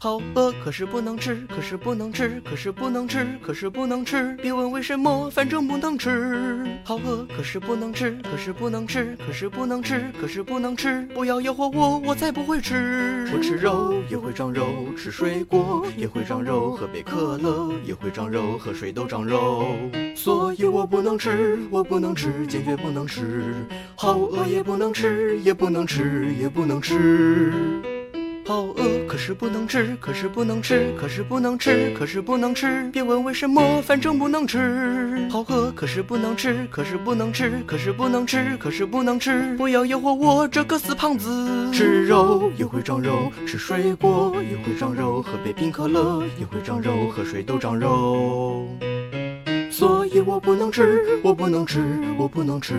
好饿，可是不能吃，可是不能吃，可是不能吃，可是不能吃。别问为什么，反正不能吃。好饿，可是不能吃，可是不能吃，可是不能吃，可是不能吃。不要诱惑我，我才不会吃。我吃肉也会长肉，吃水果也会长肉，喝杯可乐也会长肉，喝水都长肉。所以我不能吃，我不能吃，坚决不能吃。好饿也不能吃，也不能吃，也不能吃。好饿，可是不能吃，可是不能吃，可是不能吃，可是不能吃。别问为什么，反正不能吃。好饿，可是不能吃，可是不能吃，可是不能吃，可是不能吃。不要诱惑我这个死胖子。吃肉也会长肉，吃水果也会长肉，喝杯冰可乐也会长肉，喝水都长肉。所以我不能吃，我不能吃，我不能吃。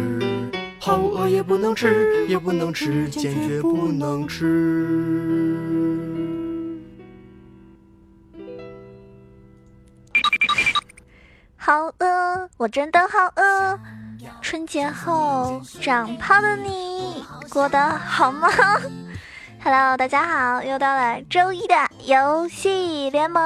好饿也不能吃，也不能吃，坚决不能吃。好饿，我真的好饿。春节后长胖的你过得好吗？Hello，大家好，又到了周一的游戏联盟。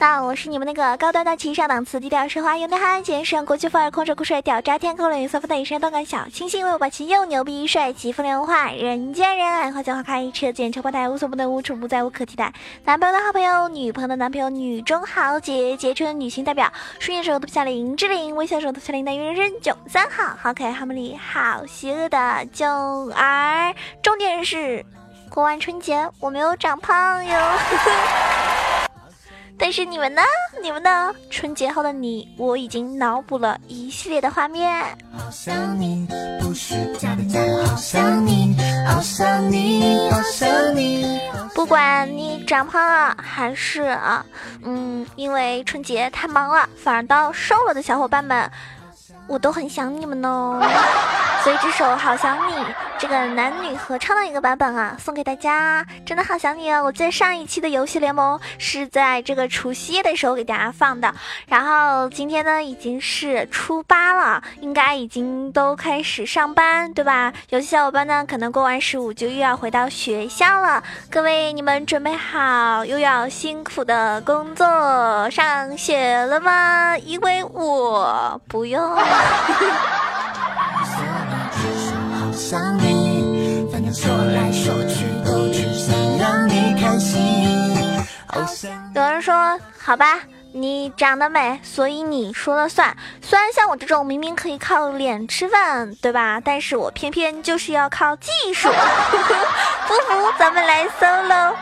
那我是你们那个高端大气上档次、低调奢华有内涵、简约国际范儿、空手酷帅屌炸天、空冷色肤的一身动感小清新、为我霸气又牛逼、帅气风流化、人见人爱、花见花开、车见车爆胎、无所不能、无处不在、无可替代。男朋友的好朋友，女朋友的男朋友，女中豪杰，杰出的女性代表，顺眼手头下林志玲，微笑手头下林的人生九三好，好可爱、好美丽、好邪恶的九儿。重点是。过完春节我没有长胖哟，但是你们呢？你们呢？春节后的你，我已经脑补了一系列的画面。好想你，不是假的假的，好想你，好想你，好想你。不管你长胖了还是啊，嗯，因为春节太忙了，反而到瘦了的小伙伴们。我都很想你们哦，所以这首《好想你》这个男女合唱的一个版本啊，送给大家，真的好想你哦！我在上一期的游戏联盟是在这个除夕夜的时候给大家放的，然后今天呢已经是初八了，应该已经都开始上班，对吧？有些小伙伴呢可能过完十五就又要回到学校了，各位你们准备好又要辛苦的工作上学了吗？因为我不用。有人说：“好吧，你长得美，所以你说了算。虽然像我这种明明可以靠脸吃饭，对吧？但是我偏偏就是要靠技术。不服，咱们来 solo。”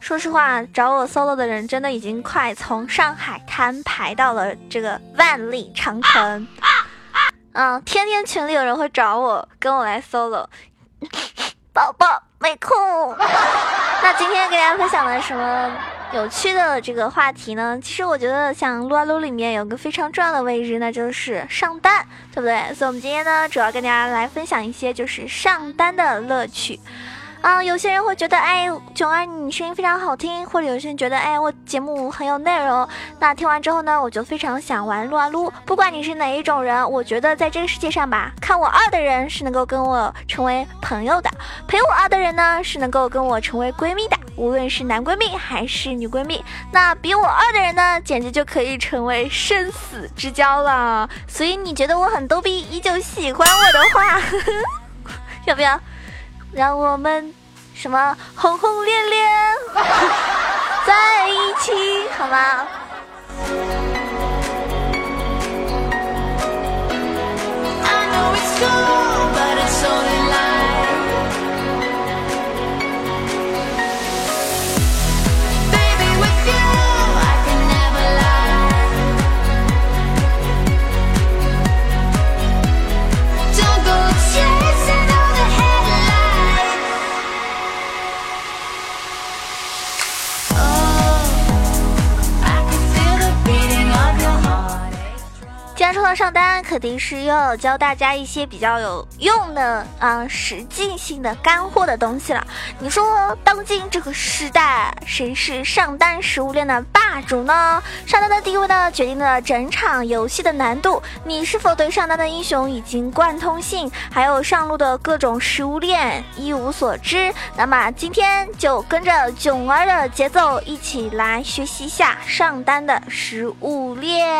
说实话，找我 solo 的人真的已经快从上海滩排到了这个万里长城。嗯，天天群里有人会找我，跟我来 solo。宝宝没空。那今天给大家分享的什么有趣的这个话题呢？其实我觉得像撸啊撸里面有个非常重要的位置，那就是上单，对不对？所以我们今天呢，主要跟大家来分享一些就是上单的乐趣。啊，有些人会觉得，哎，囧儿你声音非常好听，或者有些人觉得，哎，我节目很有内容。那听完之后呢，我就非常想玩撸啊撸。不管你是哪一种人，我觉得在这个世界上吧，看我二的人是能够跟我成为朋友的，陪我二的人呢是能够跟我成为闺蜜的，无论是男闺蜜还是女闺蜜。那比我二的人呢，简直就可以成为生死之交了。所以你觉得我很逗逼，依旧喜欢我的话，要不要？让我们什么轰轰烈烈 在一起好吗？I know it's to 定是要教大家一些比较有用的啊，实际性的干货的东西了。你说，当今这个时代，谁是上单食物链的霸主呢？上单的地位呢，决定了整场游戏的难度。你是否对上单的英雄已经贯通性，还有上路的各种食物链一无所知？那么今天就跟着囧儿的节奏，一起来学习一下上单的食物链。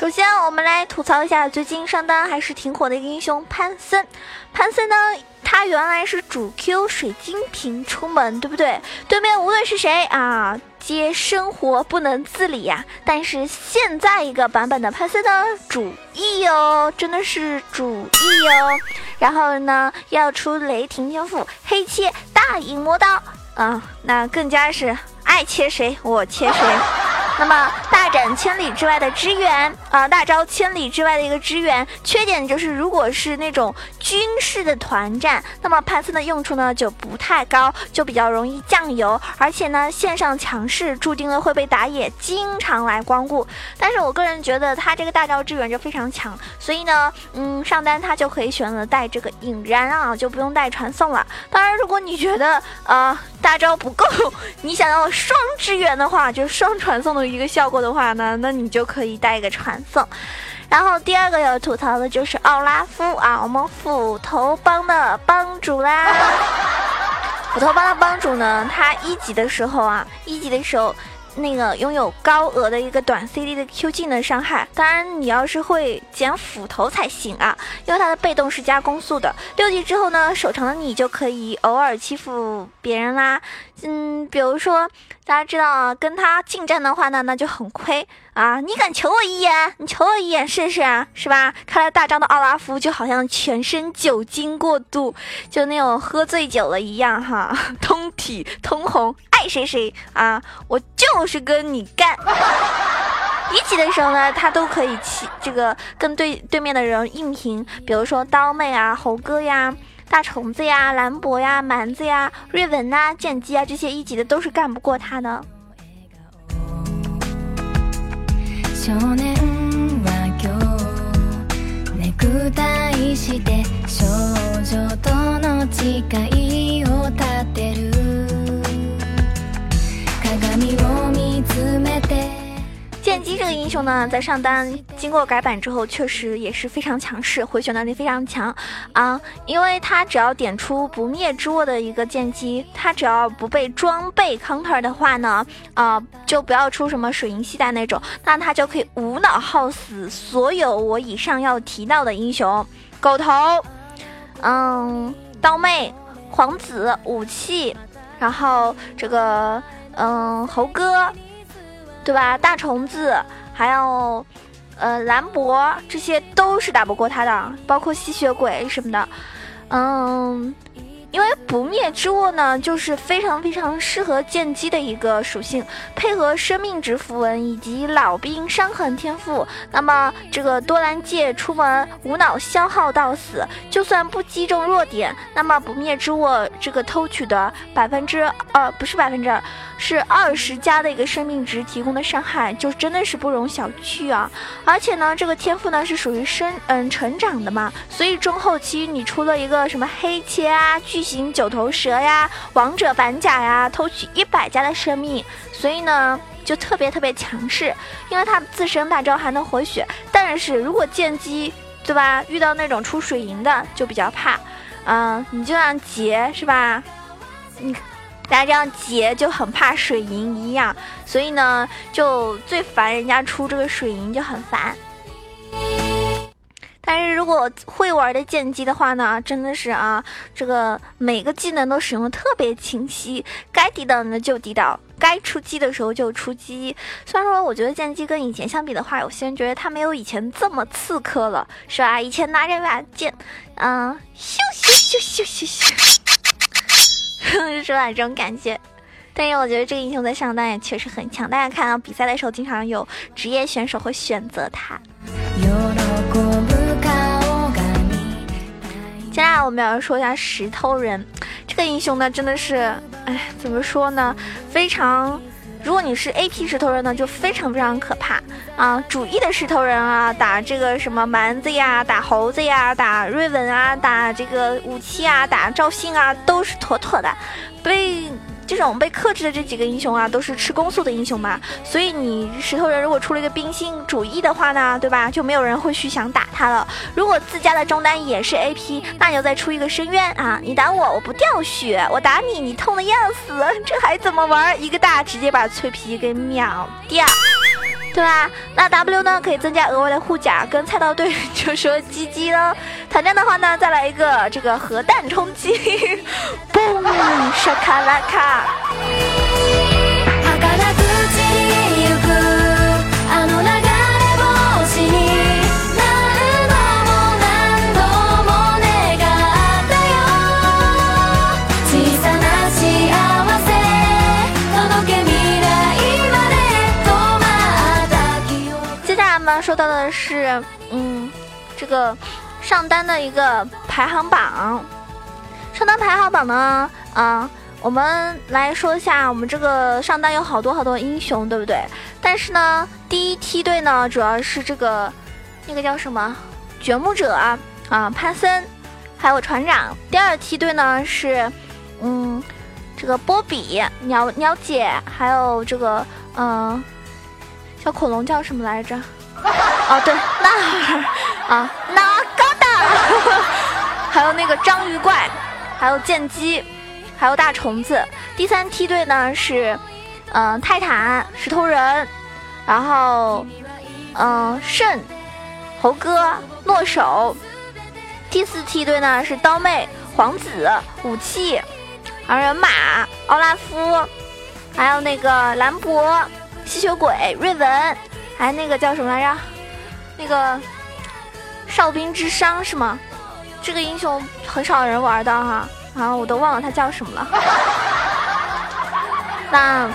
首先，我们来吐槽一下最近上单还是挺火的一个英雄潘森。潘森呢，他原来是主 Q 水晶瓶出门，对不对？对面无论是谁啊，皆生活不能自理呀。但是现在一个版本的潘森呢，主 E 哦，真的是主 E 哦。然后呢，要出雷霆天赋黑切大影魔刀啊，那更加是爱切谁我切谁。那么大展千里之外的支援啊，大招千里之外的一个支援，缺点就是如果是那种军事的团战，那么潘森的用处呢就不太高，就比较容易酱油，而且呢线上强势注定了会被打野经常来光顾。但是我个人觉得他这个大招支援就非常强，所以呢，嗯，上单他就可以选择带这个引燃啊，就不用带传送了。当然，如果你觉得啊大招不够，你想要双支援的话，就双传送的。一个效果的话呢，那你就可以带一个传送。然后第二个要吐槽的就是奥拉夫啊，我们斧头帮的帮主啦。斧头帮的帮主呢，他一级的时候啊，一级的时候。那个拥有高额的一个短 CD 的 Q 技能伤害，当然你要是会捡斧头才行啊，因为它的被动是加攻速的。六级之后呢，手长的你就可以偶尔欺负别人啦。嗯，比如说大家知道啊，跟他近战的话呢，那就很亏啊。你敢求我一眼？你求我一眼试试啊，是吧？看来大招的奥拉夫就好像全身酒精过度，就那种喝醉酒了一样哈，通体通红。爱谁谁啊！我就是跟你干。一级的时候呢，他都可以起这个跟对对面的人硬拼，比如说刀妹啊、猴哥呀、大虫子呀、兰博呀、蛮子呀、瑞文呐、剑姬啊，这些一级的都是干不过他的。英雄呢，在上单经过改版之后，确实也是非常强势，回血能力非常强啊！因为他只要点出不灭之握的一个剑姬，他只要不被装备 counter 的话呢，啊，就不要出什么水银系带那种，那他就可以无脑耗死所有我以上要提到的英雄，狗头，嗯，刀妹，皇子，武器，然后这个，嗯，猴哥。对吧？大虫子，还有，呃，兰博，这些都是打不过他的，包括吸血鬼什么的，嗯。因为不灭之握呢，就是非常非常适合剑姬的一个属性，配合生命值符文以及老兵伤痕天赋，那么这个多兰戒出门无脑消耗到死，就算不击中弱点，那么不灭之握这个偷取的百分之呃不是百分之二，是二十加的一个生命值提供的伤害，就真的是不容小觑啊！而且呢，这个天赋呢是属于生嗯成长的嘛，所以中后期你出了一个什么黑切啊巨。型九头蛇呀，王者反甲呀，偷取一百加的生命，所以呢就特别特别强势，因为他自身大招还能回血。但是如果剑姬对吧，遇到那种出水银的就比较怕，嗯，你就像劫是吧？你大家这样劫就很怕水银一样，所以呢就最烦人家出这个水银就很烦。但是如果会玩的剑姬的话呢，真的是啊，这个每个技能都使用的特别清晰，该抵挡的就抵挡，该出击的时候就出击。虽然说我觉得剑姬跟以前相比的话，有些人觉得他没有以前这么刺客了，是吧？以前拿着把剑，嗯，咻咻咻咻咻咻，是吧？这种感觉。但是我觉得这个英雄在上单也确实很强，大家看到比赛的时候，经常有职业选手会选择他。接下来我们要说一下石头人这个英雄呢，真的是，哎，怎么说呢？非常，如果你是 A P 石头人呢，就非常非常可怕啊！主义的石头人啊，打这个什么蛮子呀，打猴子呀，打瑞文啊，打这个武器啊，打赵信啊，都是妥妥的被。这种被克制的这几个英雄啊，都是吃攻速的英雄嘛，所以你石头人如果出了一个冰心主义的话呢，对吧？就没有人会去想打他了。如果自家的中单也是 AP，那你就再出一个深渊啊！你打我，我不掉血；我打你，你痛的要死，这还怎么玩？一个大直接把脆皮给秒掉。对吧？那 W 呢？可以增加额外的护甲，跟菜刀队就说鸡鸡喽。团战的话呢，再来一个这个核弹冲击，嘣，沙卡拉卡。到的是，嗯，这个上单的一个排行榜。上单排行榜呢，啊，我们来说一下，我们这个上单有好多好多英雄，对不对？但是呢，第一梯队呢，主要是这个那个叫什么掘墓者啊，啊，潘森，还有船长。第二梯队呢是，嗯，这个波比、鸟鸟姐，还有这个，嗯，小恐龙叫什么来着？哦，对，那啊，那高达，还有那个章鱼怪，还有剑姬，还有大虫子。第三梯队呢是，嗯，泰坦、石头人，然后，嗯，圣、猴哥、诺手。第四梯队呢是刀妹、皇子、武器、二人马、奥拉夫，还有那个兰博、吸血鬼、瑞文。还那个叫什么来着？那个哨兵之殇是吗？这个英雄很少人玩的哈，啊，我都忘了他叫什么了。那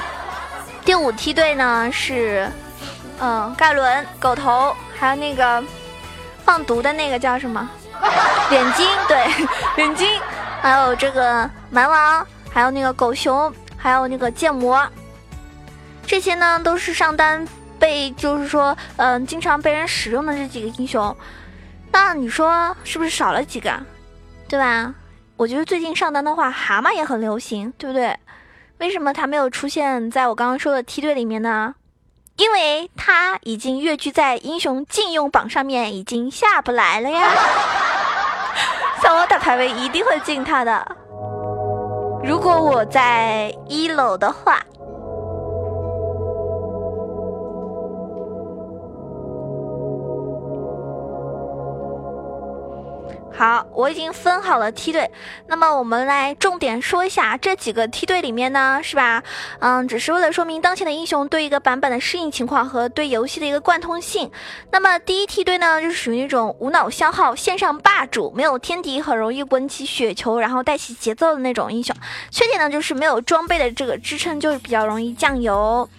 第五梯队呢是，嗯，盖伦、狗头，还有那个放毒的那个叫什么？脸金，对，脸金，还有这个蛮王，还有那个狗熊，还有那个剑魔，这些呢都是上单。被就是说，嗯，经常被人使用的这几个英雄，那你说是不是少了几个，对吧？我觉得最近上单的话，蛤蟆也很流行，对不对？为什么它没有出现在我刚刚说的梯队里面呢？因为他已经跃居在英雄禁用榜上面，已经下不来了呀。像我打排位一定会禁他的，如果我在一楼的话。好，我已经分好了梯队，那么我们来重点说一下这几个梯队里面呢，是吧？嗯，只是为了说明当前的英雄对一个版本的适应情况和对游戏的一个贯通性。那么第一梯队呢，就是属于那种无脑消耗、线上霸主，没有天敌，很容易滚起雪球，然后带起节奏的那种英雄。缺点呢，就是没有装备的这个支撑，就是比较容易酱油。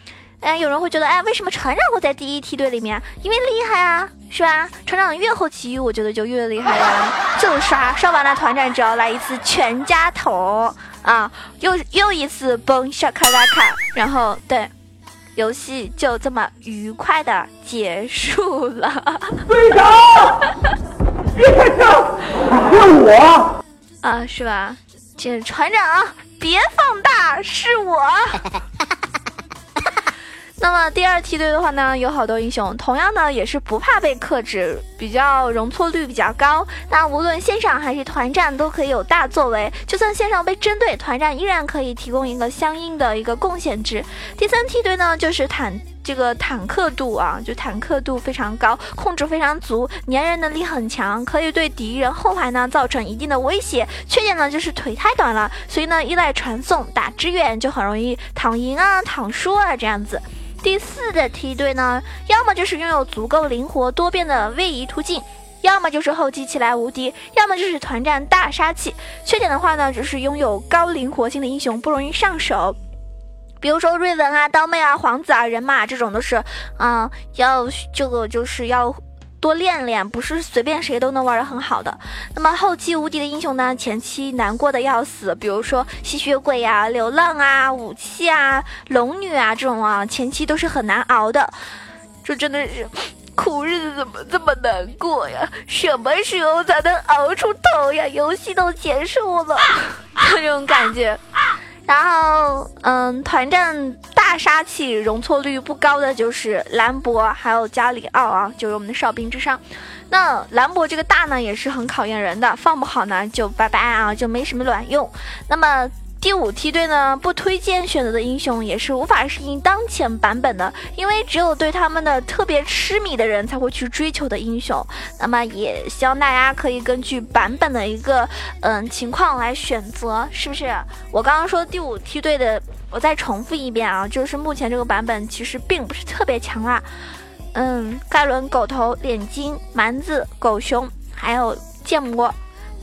哎，有人会觉得，哎，为什么船长会在第一梯队里面？因为厉害啊，是吧？船长越后期，我觉得就越厉害呀。就刷刷完了团战，只要来一次全家桶啊，又又一次崩沙卡拉卡，然后对，游戏就这么愉快的结束了。队长，队长，是我啊，是吧？这船长，别放大，是我。那么第二梯队的话呢，有好多英雄，同样呢也是不怕被克制，比较容错率比较高。那无论线上还是团战都可以有大作为，就算线上被针对，团战依然可以提供一个相应的一个贡献值。第三梯队呢，就是坦这个坦克度啊，就坦克度非常高，控制非常足，粘人能力很强，可以对敌人后排呢造成一定的威胁。缺点呢就是腿太短了，所以呢依赖传送打支援就很容易躺赢啊、躺输啊这样子。第四的梯队呢，要么就是拥有足够灵活多变的位移突进，要么就是后期起来无敌，要么就是团战大杀器。缺点的话呢，就是拥有高灵活性的英雄不容易上手，比如说瑞文啊、刀妹啊、皇子啊、人马这种都是，嗯，要这个就是要。多练练，不是随便谁都能玩的很好的。那么后期无敌的英雄呢，前期难过的要死，比如说吸血鬼呀、流浪啊、武器啊、龙女啊这种啊，前期都是很难熬的。这真的是苦日子怎么这么难过呀？什么时候才能熬出头呀？游戏都结束了，这种感觉。然后，嗯，团战大杀器容错率不高的就是兰博，还有加里奥啊，就是我们的哨兵之上。那兰博这个大呢，也是很考验人的，放不好呢就拜拜啊，就没什么卵用。那么。第五梯队呢，不推荐选择的英雄也是无法适应当前版本的，因为只有对他们的特别痴迷的人才会去追求的英雄。那么也希望大家可以根据版本的一个嗯情况来选择，是不是？我刚刚说第五梯队的，我再重复一遍啊，就是目前这个版本其实并不是特别强啦。嗯，盖伦、狗头、脸金、蛮子、狗熊，还有剑魔。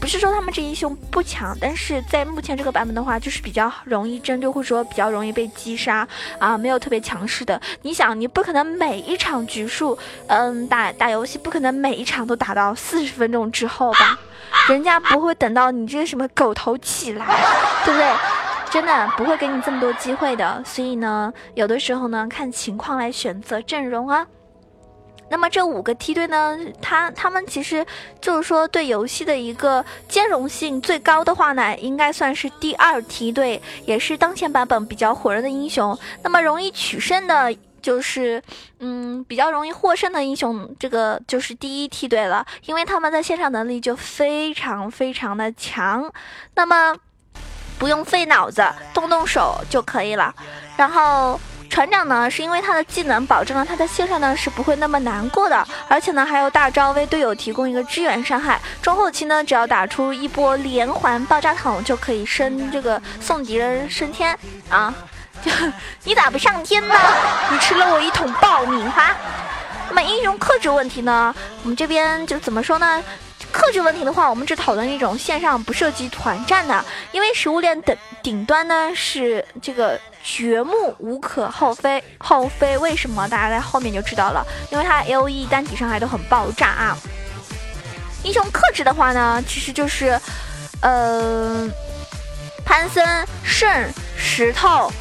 不是说他们这英雄不强，但是在目前这个版本的话，就是比较容易针对，或者说比较容易被击杀啊，没有特别强势的。你想，你不可能每一场局数，嗯，打打游戏不可能每一场都打到四十分钟之后吧？人家不会等到你这什么狗头起来，对不对？真的不会给你这么多机会的。所以呢，有的时候呢，看情况来选择阵容啊。那么这五个梯队呢，他他们其实就是说对游戏的一个兼容性最高的话呢，应该算是第二梯队，也是当前版本比较火热的英雄。那么容易取胜的，就是嗯比较容易获胜的英雄，这个就是第一梯队了，因为他们在线上能力就非常非常的强，那么不用费脑子，动动手就可以了，然后。船长呢，是因为他的技能保证了他在线上呢是不会那么难过的，而且呢还有大招为队友提供一个支援伤害。中后期呢，只要打出一波连环爆炸桶就可以升这个送敌人升天啊！就你咋不上天呢？你吃了我一桶爆米花。那么英雄克制问题呢，我们这边就怎么说呢？克制问题的话，我们只讨论一种线上不涉及团战的，因为食物链的顶端呢是这个掘墓无可厚非，厚非为什么？大家在后面就知道了，因为它 A O E 单体伤害都很爆炸啊。英雄克制的话呢，其实就是，呃，潘森、圣、石头。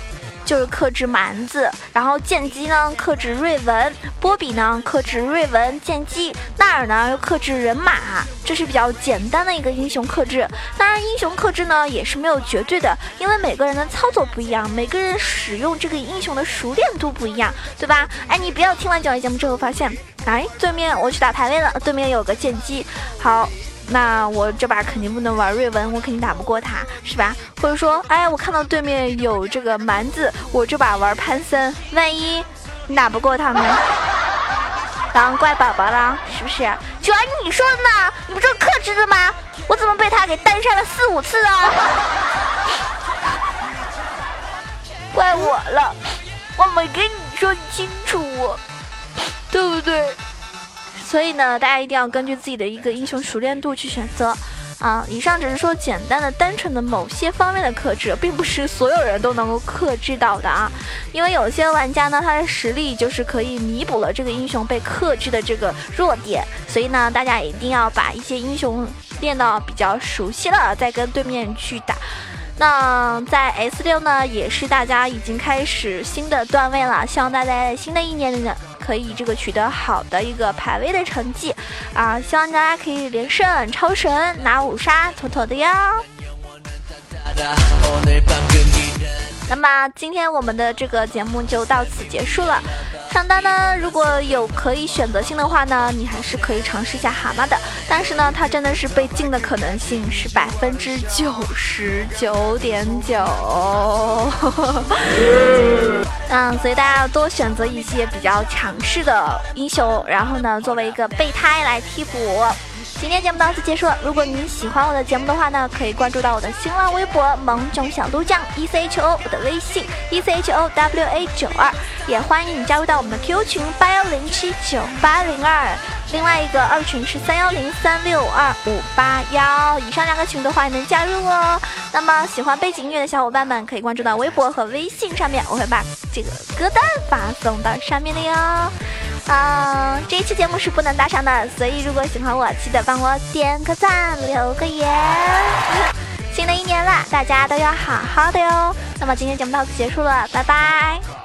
就是克制蛮子，然后剑姬呢克制瑞文，波比呢克制瑞文剑姬，纳尔呢又克制人马，这是比较简单的一个英雄克制。当然，英雄克制呢也是没有绝对的，因为每个人的操作不一样，每个人使用这个英雄的熟练度不一样，对吧？哎，你不要听完讲义节目之后发现，哎，对面我去打排位了，对面有个剑姬，好。那我这把肯定不能玩瑞文，我肯定打不过他，是吧？或者说，哎，我看到对面有这个蛮子，我这把玩潘森，万一你打不过他们，当怪宝宝了，是不是？就按你说的呢，你不是克制的吗？我怎么被他给单杀了四五次啊？怪我了，我没跟你说清楚，对不对？所以呢，大家一定要根据自己的一个英雄熟练度去选择啊！以上只是说简单的、单纯的某些方面的克制，并不是所有人都能够克制到的啊！因为有些玩家呢，他的实力就是可以弥补了这个英雄被克制的这个弱点，所以呢，大家一定要把一些英雄练到比较熟悉了，再跟对面去打。那在 S 六呢，也是大家已经开始新的段位了，希望大家在新的一年里呢。可以这个取得好的一个排位的成绩啊！希望大家可以连胜超神拿五杀妥妥的哟。那么今天我们的这个节目就到此结束了。上单呢，如果有可以选择性的话呢，你还是可以尝试一下蛤蟆的。但是呢，它真的是被禁的可能性是百分之九十九点九。嗯，所以大家要多选择一些比较强势的英雄，然后呢，作为一个备胎来替补。今天节目到此结束了。如果你喜欢我的节目的话呢，可以关注到我的新浪微博“萌种小鹿酱 E C H O”，我的微信 E C H O W A 九二，也欢迎你加入到我们的 QQ 群八幺零七九八零二，另外一个二群是三幺零三六二五八幺，以上两个群的话能加入哦。那么喜欢背景音乐的小伙伴们可以关注到微博和微信上面，我会把这个歌单发送到上面的哟。嗯，这一期节目是不能搭上的，所以如果喜欢我，记得帮我点个赞，留个言。新的一年了，大家都要好好的哟。那么今天节目到此结束了，拜拜。